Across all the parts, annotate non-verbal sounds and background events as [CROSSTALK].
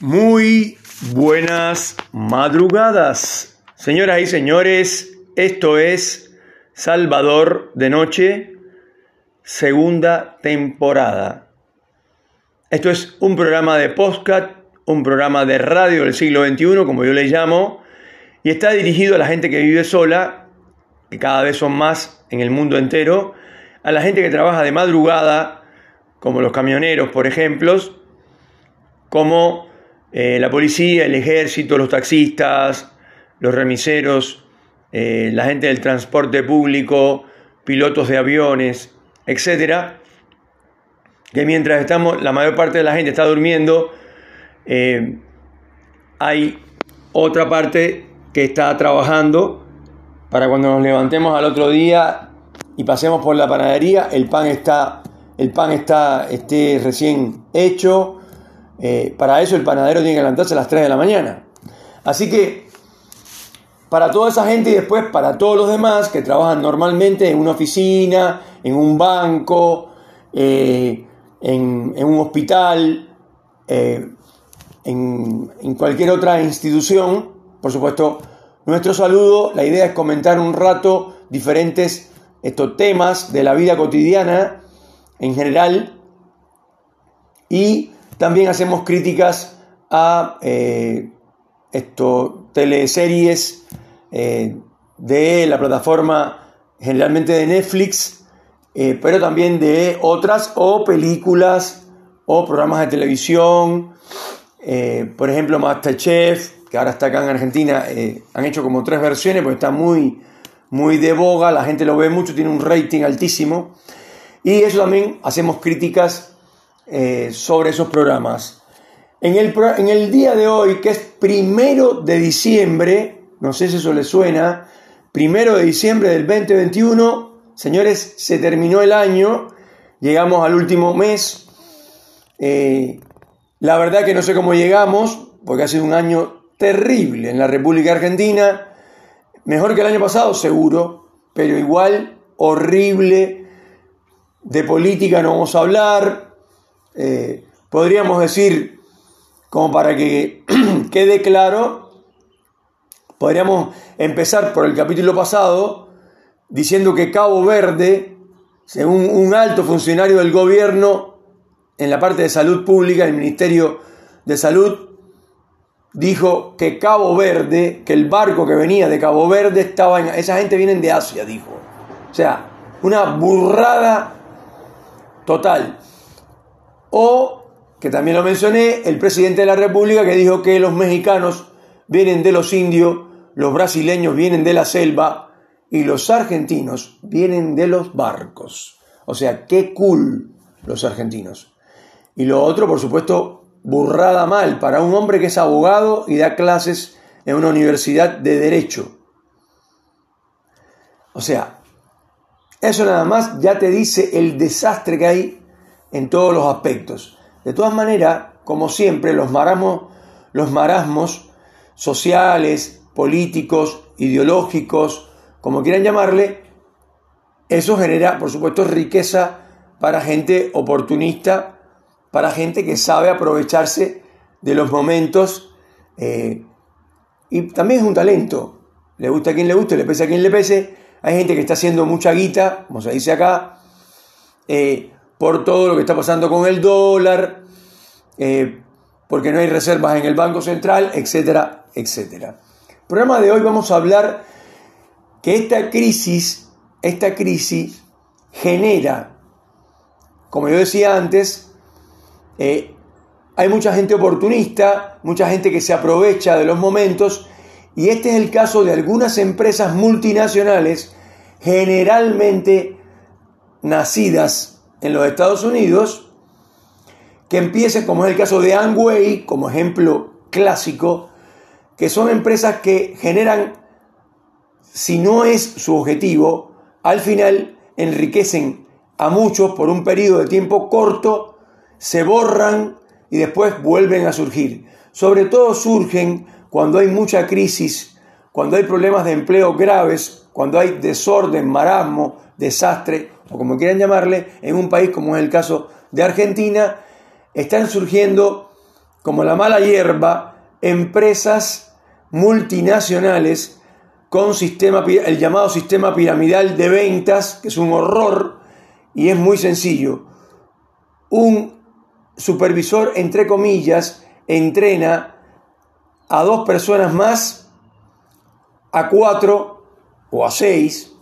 Muy buenas madrugadas, señoras y señores. Esto es Salvador de Noche, segunda temporada. Esto es un programa de podcast, un programa de radio del siglo XXI, como yo le llamo, y está dirigido a la gente que vive sola, que cada vez son más en el mundo entero, a la gente que trabaja de madrugada, como los camioneros, por ejemplo, como eh, la policía, el ejército, los taxistas, los remiseros, eh, la gente del transporte público, pilotos de aviones, etcétera, que mientras estamos, la mayor parte de la gente está durmiendo, eh, hay otra parte que está trabajando para cuando nos levantemos al otro día y pasemos por la panadería, el pan está, el pan está esté recién hecho, eh, para eso el panadero tiene que levantarse a las 3 de la mañana. Así que para toda esa gente y después para todos los demás que trabajan normalmente en una oficina, en un banco, eh, en, un hospital, eh, en, en, cualquier otra institución, por supuesto, nuestro saludo, la idea es comentar un rato diferentes estos temas de la vida cotidiana en general y también hacemos críticas a eh, teleseries eh, de la plataforma generalmente de Netflix, eh, pero también de otras o películas o programas de televisión, por ejemplo Masterchef, que ahora está acá en Argentina, han hecho como tres versiones porque está muy, muy de boga, la gente lo ve mucho, tiene un rating altísimo. Y eso también hacemos críticas eh, sobre esos programas. En el, en el día de hoy, que es primero de diciembre, no sé si eso le suena, primero de diciembre del 2021, señores, se terminó el año, llegamos al último mes. Eh, la verdad que no sé cómo llegamos, porque ha sido un año terrible en la República Argentina. Mejor que el año pasado, seguro, pero igual horrible. De política no vamos a hablar, eh, podríamos decir, como para que [CLEARS THROAT] quede claro, podríamos empezar por el capítulo pasado diciendo que Cabo Verde, según un alto funcionario del gobierno en la parte de salud pública, el Ministerio de Salud, dijo que Cabo Verde, que el barco que venía de Cabo Verde estaba en... Esa gente viene de Asia, dijo. O sea, una burrada total. O, que también lo mencioné, el presidente de la República que dijo que los mexicanos vienen de los indios, los brasileños vienen de la selva y los argentinos vienen de los barcos. O sea, qué cool los argentinos. Y lo otro, por supuesto, burrada mal para un hombre que es abogado y da clases en una universidad de derecho. O sea, eso nada más ya te dice el desastre que hay en todos los aspectos. De todas maneras, como siempre, los marasmos, los marasmos sociales, políticos, ideológicos, como quieran llamarle, eso genera, por supuesto, riqueza para gente oportunista, para gente que sabe aprovecharse de los momentos eh, y también es un talento. Le gusta a quien le guste, le pese a quien le pese. Hay gente que está haciendo mucha guita, como se dice acá, eh, por todo lo que está pasando con el dólar, eh, porque no hay reservas en el Banco Central, etcétera, etcétera. El programa de hoy vamos a hablar que esta crisis, esta crisis genera, como yo decía antes, eh, hay mucha gente oportunista, mucha gente que se aprovecha de los momentos, y este es el caso de algunas empresas multinacionales, generalmente nacidas en los Estados Unidos que empiecen, como es el caso de Amway, como ejemplo clásico, que son empresas que generan, si no es su objetivo, al final enriquecen a muchos por un periodo de tiempo corto, se borran y después vuelven a surgir. Sobre todo surgen cuando hay mucha crisis, cuando hay problemas de empleo graves, cuando hay desorden, marasmo, desastre o como quieran llamarle, en un país como es el caso de Argentina, están surgiendo como la mala hierba, empresas multinacionales con sistema, el llamado sistema piramidal de ventas, que es un horror y es muy sencillo. Un supervisor, entre comillas, entrena a dos personas más, a cuatro o a seis,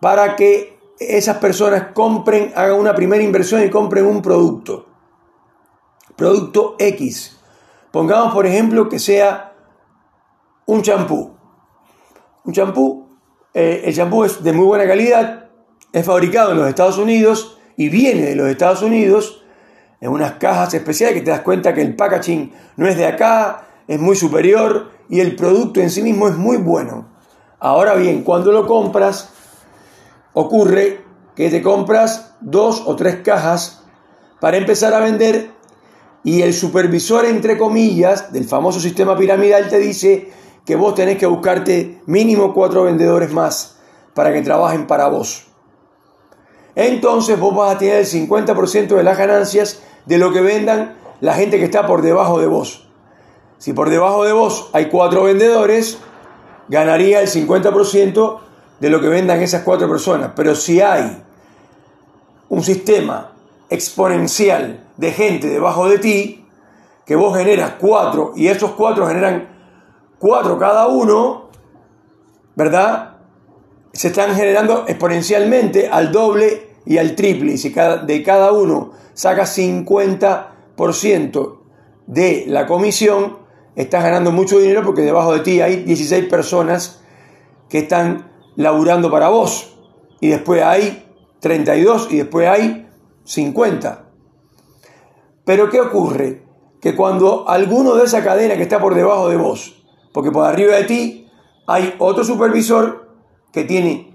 para que esas personas compren, hagan una primera inversión y compren un producto. Producto X. Pongamos, por ejemplo, que sea un champú. Un champú, eh, el champú es de muy buena calidad, es fabricado en los Estados Unidos y viene de los Estados Unidos en unas cajas especiales que te das cuenta que el packaging no es de acá, es muy superior y el producto en sí mismo es muy bueno. Ahora bien, cuando lo compras, ocurre que te compras dos o tres cajas para empezar a vender y el supervisor, entre comillas, del famoso sistema piramidal te dice que vos tenés que buscarte mínimo cuatro vendedores más para que trabajen para vos. Entonces vos vas a tener el 50% de las ganancias de lo que vendan la gente que está por debajo de vos. Si por debajo de vos hay cuatro vendedores, ganaría el 50% de lo que vendan esas cuatro personas. Pero si hay un sistema exponencial de gente debajo de ti, que vos generas cuatro y esos cuatro generan cuatro cada uno, ¿verdad? Se están generando exponencialmente al doble y al triple. Y si de cada uno saca 50% de la comisión, estás ganando mucho dinero porque debajo de ti hay 16 personas que están laburando para vos. Y después hay 32 y después hay 50. Pero ¿qué ocurre? Que cuando alguno de esa cadena que está por debajo de vos, porque por arriba de ti hay otro supervisor que tiene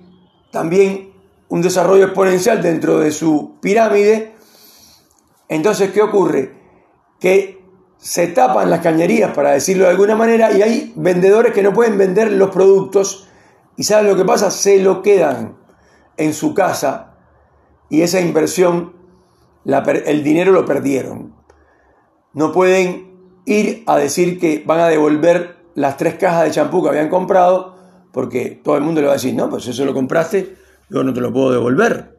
también un desarrollo exponencial dentro de su pirámide, entonces ¿qué ocurre? Que se tapan las cañerías, para decirlo de alguna manera, y hay vendedores que no pueden vender los productos ¿Y saben lo que pasa? Se lo quedan en su casa y esa inversión, el dinero lo perdieron. No pueden ir a decir que van a devolver las tres cajas de champú que habían comprado porque todo el mundo le va a decir, no, pues eso lo compraste, yo no te lo puedo devolver.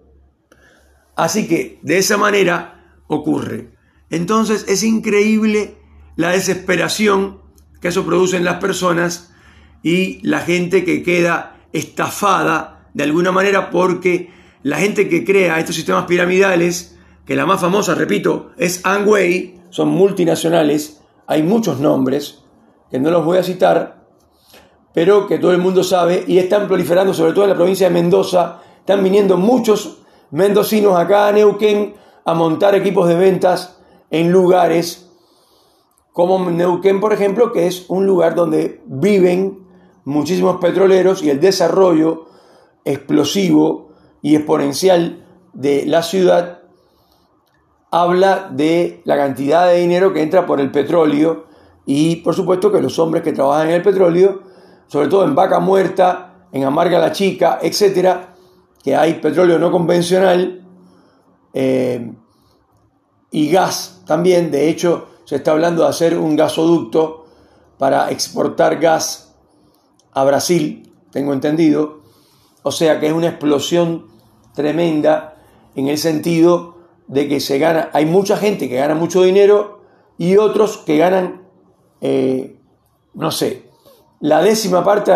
Así que de esa manera ocurre. Entonces es increíble la desesperación que eso produce en las personas y la gente que queda estafada de alguna manera porque la gente que crea estos sistemas piramidales, que la más famosa, repito, es Angway, son multinacionales, hay muchos nombres, que no los voy a citar, pero que todo el mundo sabe y están proliferando sobre todo en la provincia de Mendoza, están viniendo muchos mendocinos acá a Neuquén a montar equipos de ventas en lugares como Neuquén, por ejemplo, que es un lugar donde viven muchísimos petroleros y el desarrollo explosivo y exponencial de la ciudad habla de la cantidad de dinero que entra por el petróleo y por supuesto que los hombres que trabajan en el petróleo, sobre todo en Vaca Muerta, en Amarga la Chica, etcétera, que hay petróleo no convencional eh, y gas también. De hecho, se está hablando de hacer un gasoducto para exportar gas a Brasil, tengo entendido. O sea que es una explosión tremenda en el sentido de que se gana, hay mucha gente que gana mucho dinero y otros que ganan, eh, no sé, la décima parte,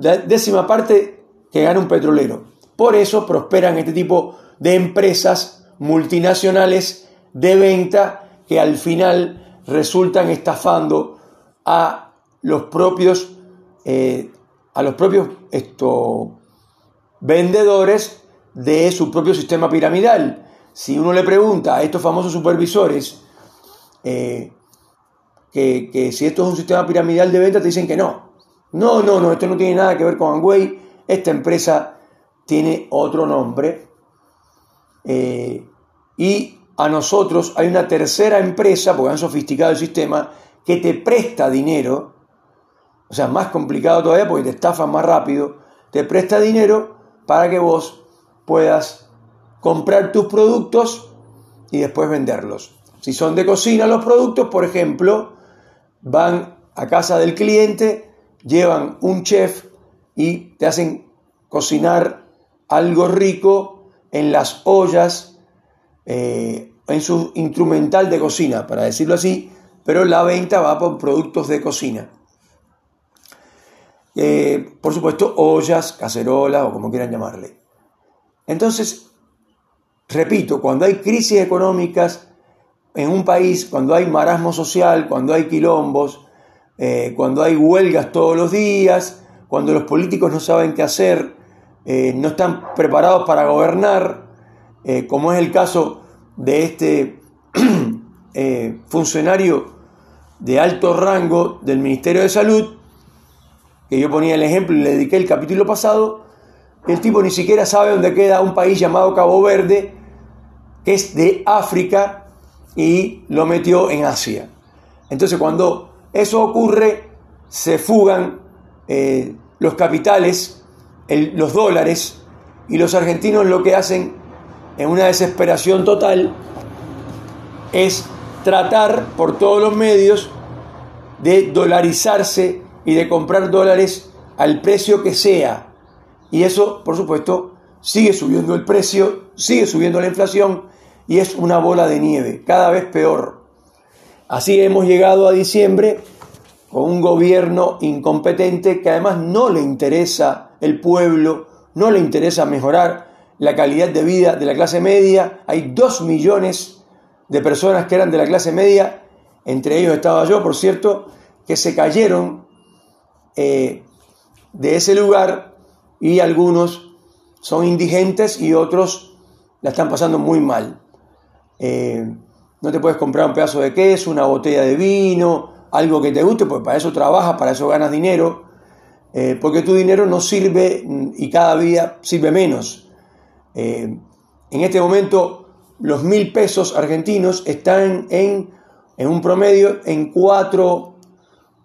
la décima parte que gana un petrolero. Por eso prosperan este tipo de empresas multinacionales de venta que al final resultan estafando a los propios eh, a los propios vendedores de su propio sistema piramidal. Si uno le pregunta a estos famosos supervisores eh, que, si esto es un sistema piramidal de venta, te dicen que no. No, no, no, esto no tiene nada que ver con Angway. Esta empresa tiene otro nombre. Eh, y a nosotros hay una tercera empresa, porque han sofisticado el sistema, que te presta dinero o sea, más complicado todavía porque te estafan más rápido, te presta dinero para que vos puedas comprar tus productos y después venderlos. Si son de cocina los productos, por ejemplo, van a casa del cliente, llevan un chef y te hacen cocinar algo rico en las ollas, eh, en su instrumental de cocina, para decirlo así, pero la venta va por productos de cocina. Eh, por supuesto, ollas, cacerolas o como quieran llamarle. Entonces, repito, cuando hay crisis económicas en un país, cuando hay marasmo social, cuando hay quilombos, eh, cuando hay huelgas todos los días, cuando los políticos no saben qué hacer, eh, no están preparados para gobernar, como es el caso de este [CLEARS THROAT] funcionario de alto rango del Ministerio de Salud, que yo ponía el ejemplo y le dediqué el capítulo pasado, el tipo ni siquiera sabe dónde queda un país llamado Cabo Verde, que es de África y lo metió en Asia. Entonces cuando eso ocurre, se fugan eh, los capitales, los dólares, y los argentinos lo que hacen en una desesperación total es tratar por todos los medios de dolarizarse y de comprar dólares al precio que sea. Y eso, por supuesto, sigue subiendo el precio, sigue subiendo la inflación y es una bola de nieve, cada vez peor. Así hemos llegado a diciembre con un gobierno incompetente que además no le interesa el pueblo, no le interesa mejorar la calidad de vida de la clase media. Hay dos millones de personas que eran de la clase media, entre ellos estaba yo, por cierto, que se cayeron eh, de ese lugar y algunos son indigentes y otros la están pasando muy mal. Eh, no te puedes comprar un pedazo de queso, una botella de vino, algo que te guste, pues para eso trabajas, para eso ganas dinero, eh, porque tu dinero no sirve y cada día sirve menos. en este momento los mil pesos argentinos están en, en un promedio en cuatro,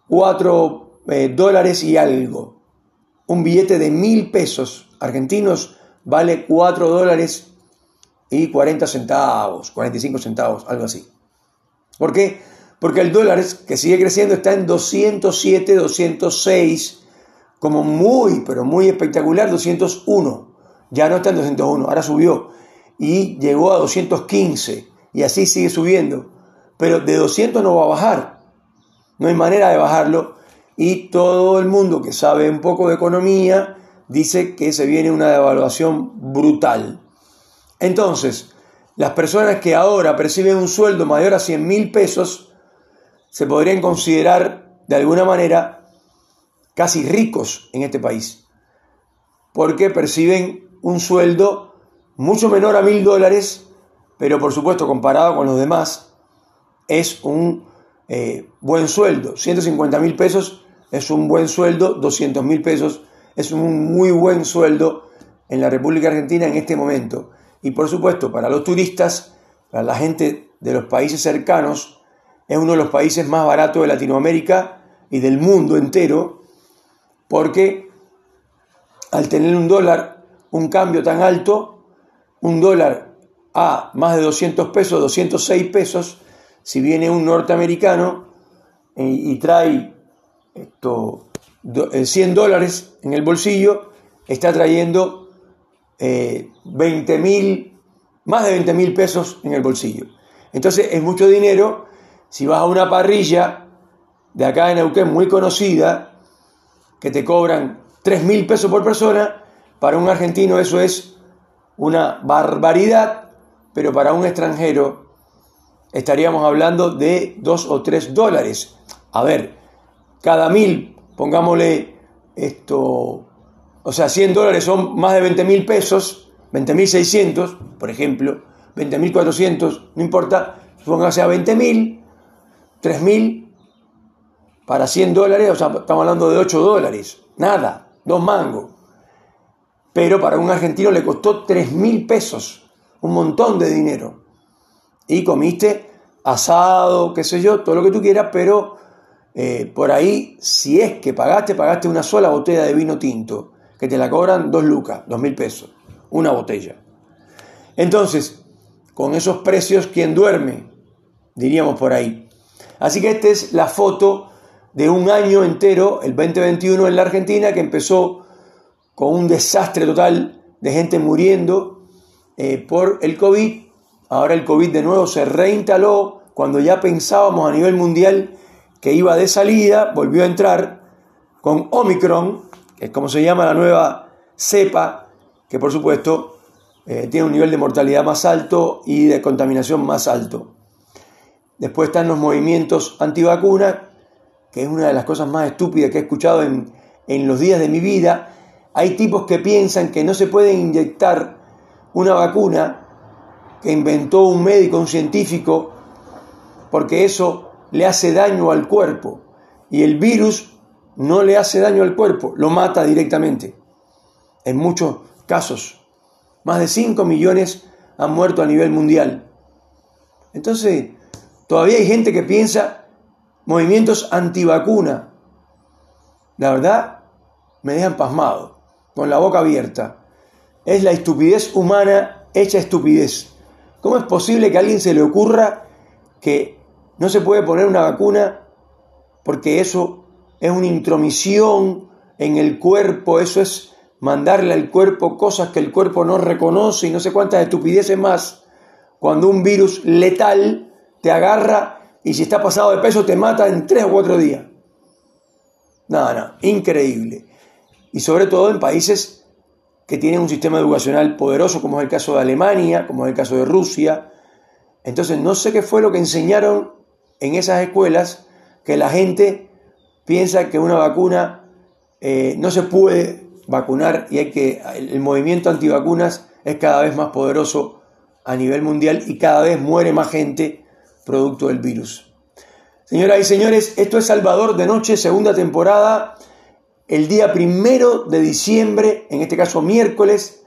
cuatro eh, dólares y algo. Un billete de mil pesos argentinos vale 4 dólares y 40 centavos, 45 centavos, algo así. ¿Por qué? Porque el dólar que sigue creciendo está en 207, 206, como muy, pero muy espectacular, 201. Ya no está en 201, ahora subió y llegó a 215 y así sigue subiendo. Pero de 200 no va a bajar. No hay manera de bajarlo y todo el mundo que sabe un poco de economía dice que se viene una devaluación brutal. Entonces, las personas que ahora perciben un sueldo mayor a 100 mil pesos se podrían considerar de alguna manera casi ricos en este país, porque perciben un sueldo mucho menor a mil dólares, pero por supuesto comparado con los demás es un eh, buen sueldo. 150 mil pesos es un buen sueldo, 200 mil pesos es un muy buen sueldo en la República Argentina en este momento. Y por supuesto, para los turistas, para la gente de los países cercanos, es uno de los países más baratos de Latinoamérica y del mundo entero, porque al tener un dólar, un cambio tan alto, un dólar a más de 200 pesos, 206 pesos, si viene un norteamericano eh, y, trae esto, 100 eh, dólares en el bolsillo, está trayendo 20 eh, mil, más de 20 mil pesos en el bolsillo. Entonces es mucho dinero. Si vas a una parrilla de acá en Neuquén muy conocida, que te cobran 3 mil pesos por persona, para un argentino eso es una barbaridad, pero para un extranjero estaríamos hablando de 2 o 3 dólares. A ver, cada mil, pongámosle esto, o sea, 100 dólares son más de 20 mil pesos, 20 mil 600, por ejemplo, 20 mil 400, no importa, póngase a 20 mil, 3 mil, para 100 dólares, o sea, estamos hablando de 8 dólares, nada, dos mangos. Pero para un argentino le costó 3 mil pesos, un montón de dinero. Y comiste asado, qué sé yo, todo lo que tú quieras, pero eh, por ahí, si es que pagaste, pagaste una sola botella de vino tinto, que te la cobran dos lucas, dos mil pesos, una botella. Entonces, con esos precios, ¿quién duerme? diríamos por ahí. Así que esta es la foto de un año entero, el 2021 en la Argentina, que empezó con un desastre total de gente muriendo eh, por el COVID. Ahora el COVID de nuevo se reinstaló cuando ya pensábamos a nivel mundial que iba de salida, volvió a entrar con Omicron, que es como se llama la nueva cepa, que por supuesto eh, tiene un nivel de mortalidad más alto y de contaminación más alto. Después están los movimientos antivacunas, que es una de las cosas más estúpidas que he escuchado en, en los días de mi vida. Hay tipos que piensan que no se puede inyectar una vacuna que inventó un médico, un científico, porque eso le hace daño al cuerpo. Y el virus no le hace daño al cuerpo, lo mata directamente. En muchos casos. Más de 5 millones han muerto a nivel mundial. Entonces, todavía hay gente que piensa movimientos antivacuna. La verdad, me dejan pasmado, con la boca abierta. Es la estupidez humana hecha estupidez. ¿Cómo es posible que a alguien se le ocurra que no se puede poner una vacuna porque eso es una intromisión en el cuerpo, eso es mandarle al cuerpo cosas que el cuerpo no reconoce y no sé cuántas estupideces más, cuando un virus letal te agarra y si está pasado de peso te mata en tres o cuatro días. Nada, no, increíble. Y sobre todo en países que tienen un sistema educacional poderoso, como es el caso de Alemania, como es el caso de Rusia. Entonces no sé qué fue lo que enseñaron en esas escuelas, que la gente piensa que una vacuna eh, no se puede vacunar y hay que el movimiento antivacunas es cada vez más poderoso a nivel mundial y cada vez muere más gente producto del virus. Señoras y señores, esto es Salvador de Noche, segunda temporada, el día primero de diciembre, en este caso miércoles,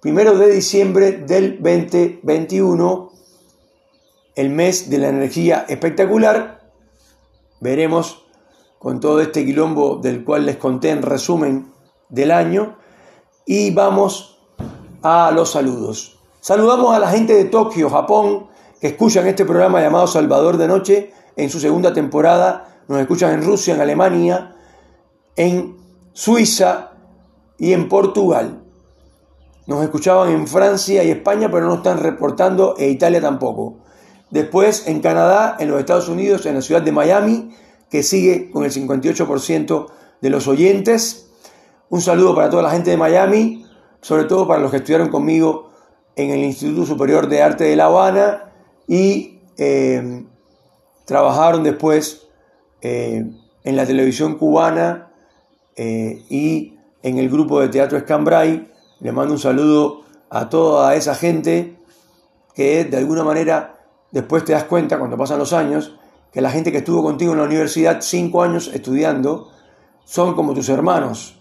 primero de diciembre del 2021, el mes de la energía espectacular. Veremos con todo este quilombo del cual les conté en resumen del año y vamos a los saludos. Saludamos a la gente de Tokio, Japón, que escuchan este programa llamado Salvador de Noche en su segunda temporada. Nos escuchan en Rusia, en Alemania, en Suiza y en Portugal. Nos escuchaban en Francia y España, pero no están reportando, e Italia tampoco. Después en Canadá, en los Estados Unidos, en la ciudad de Miami, que sigue con el 58% de los oyentes. Un saludo para toda la gente de Miami, sobre todo para los que estudiaron conmigo en el Instituto Superior de Arte de La Habana y eh, trabajaron después eh, en la televisión cubana eh, y en el grupo de teatro Escambray. Le mando un saludo a toda esa gente que de alguna manera después te das cuenta cuando pasan los años que la gente que estuvo contigo en la universidad cinco años estudiando son como tus hermanos.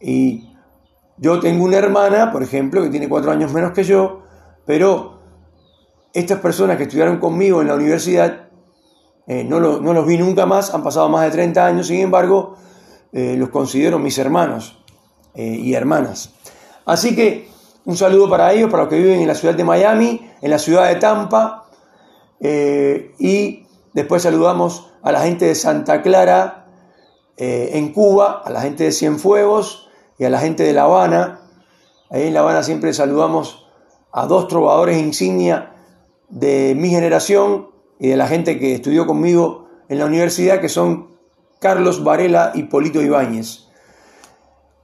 Y yo tengo una hermana, por ejemplo, que tiene cuatro años menos que yo, pero estas personas que estudiaron conmigo en la universidad, eh, no, los vi nunca más, han pasado más de 30 años, sin embargo, eh, los considero mis hermanos eh, y hermanas. Así que un saludo para ellos, para los que viven en la ciudad de Miami, en la ciudad de Tampa, y después saludamos a la gente de Santa Clara en Cuba, a la gente de Cienfuegos, y a la gente de La Habana. Ahí en La Habana siempre saludamos a dos trovadores insignia de mi generación y de la gente que estudió conmigo en la universidad, que son Carlos Varela y Polito Ibáñez.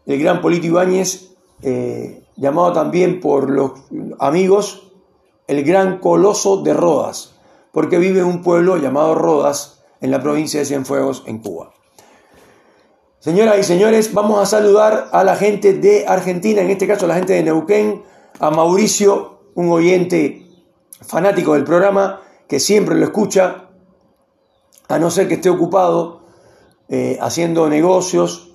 El gran Polito Ibáñez, eh, llamado también por los amigos el gran coloso de Rodas, porque vive en un pueblo llamado Rodas, en la provincia de Cienfuegos, en Cuba. Señoras y señores, vamos a saludar a la gente de Argentina, en este caso la gente de Neuquén, a Mauricio, un oyente fanático del programa, que siempre lo escucha, a no ser que esté ocupado eh, haciendo negocios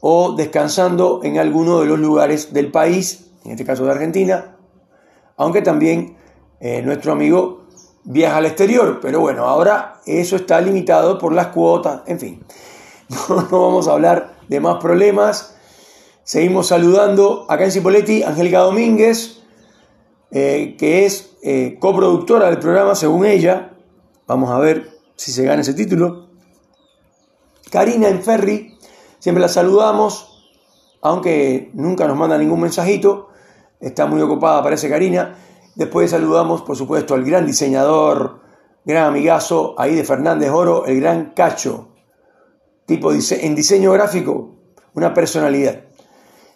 o descansando en alguno de los lugares del país, en este caso de Argentina, aunque también eh, nuestro amigo viaja al exterior, pero bueno, ahora eso está limitado por las cuotas, en fin. [LAUGHS] no, vamos a hablar de más problemas. Seguimos saludando acá en Cipoletti, Angélica Domínguez, eh, que es eh, coproductora del programa según ella. Vamos a ver si se gana ese título. Karina Enferri, siempre la saludamos, aunque nunca nos manda ningún mensajito. Está muy ocupada, parece Karina. Después saludamos, por supuesto, al gran diseñador, gran amigazo, ahí de Fernández Oro, el gran Cacho. Tipo en diseño gráfico, una personalidad.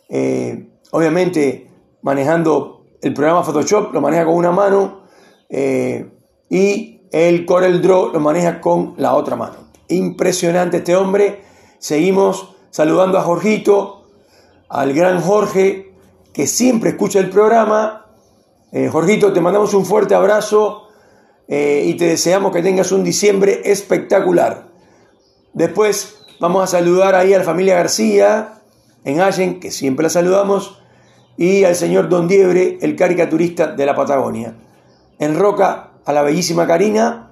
Eh, obviamente, manejando el programa Photoshop, lo maneja con una mano eh, y el Corel Draw lo maneja con la otra mano. Impresionante este hombre. Seguimos saludando a Jorgito, al gran Jorge, que siempre escucha el programa. Eh, Jorgito, te mandamos un fuerte abrazo eh, y te deseamos que tengas un diciembre espectacular. Después vamos a saludar ahí a la familia García en Allen, que siempre la saludamos, y al señor Don Diebre, el caricaturista de la Patagonia. En Roca, a la bellísima Karina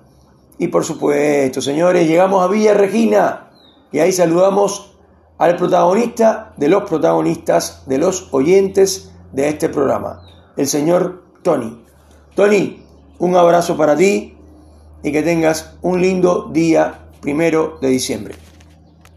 y por supuesto, señores, llegamos a Villa Regina y ahí saludamos al protagonista de los protagonistas, de los oyentes de este programa, el señor Tony. Tony, un abrazo para ti y que tengas un lindo día primero de diciembre.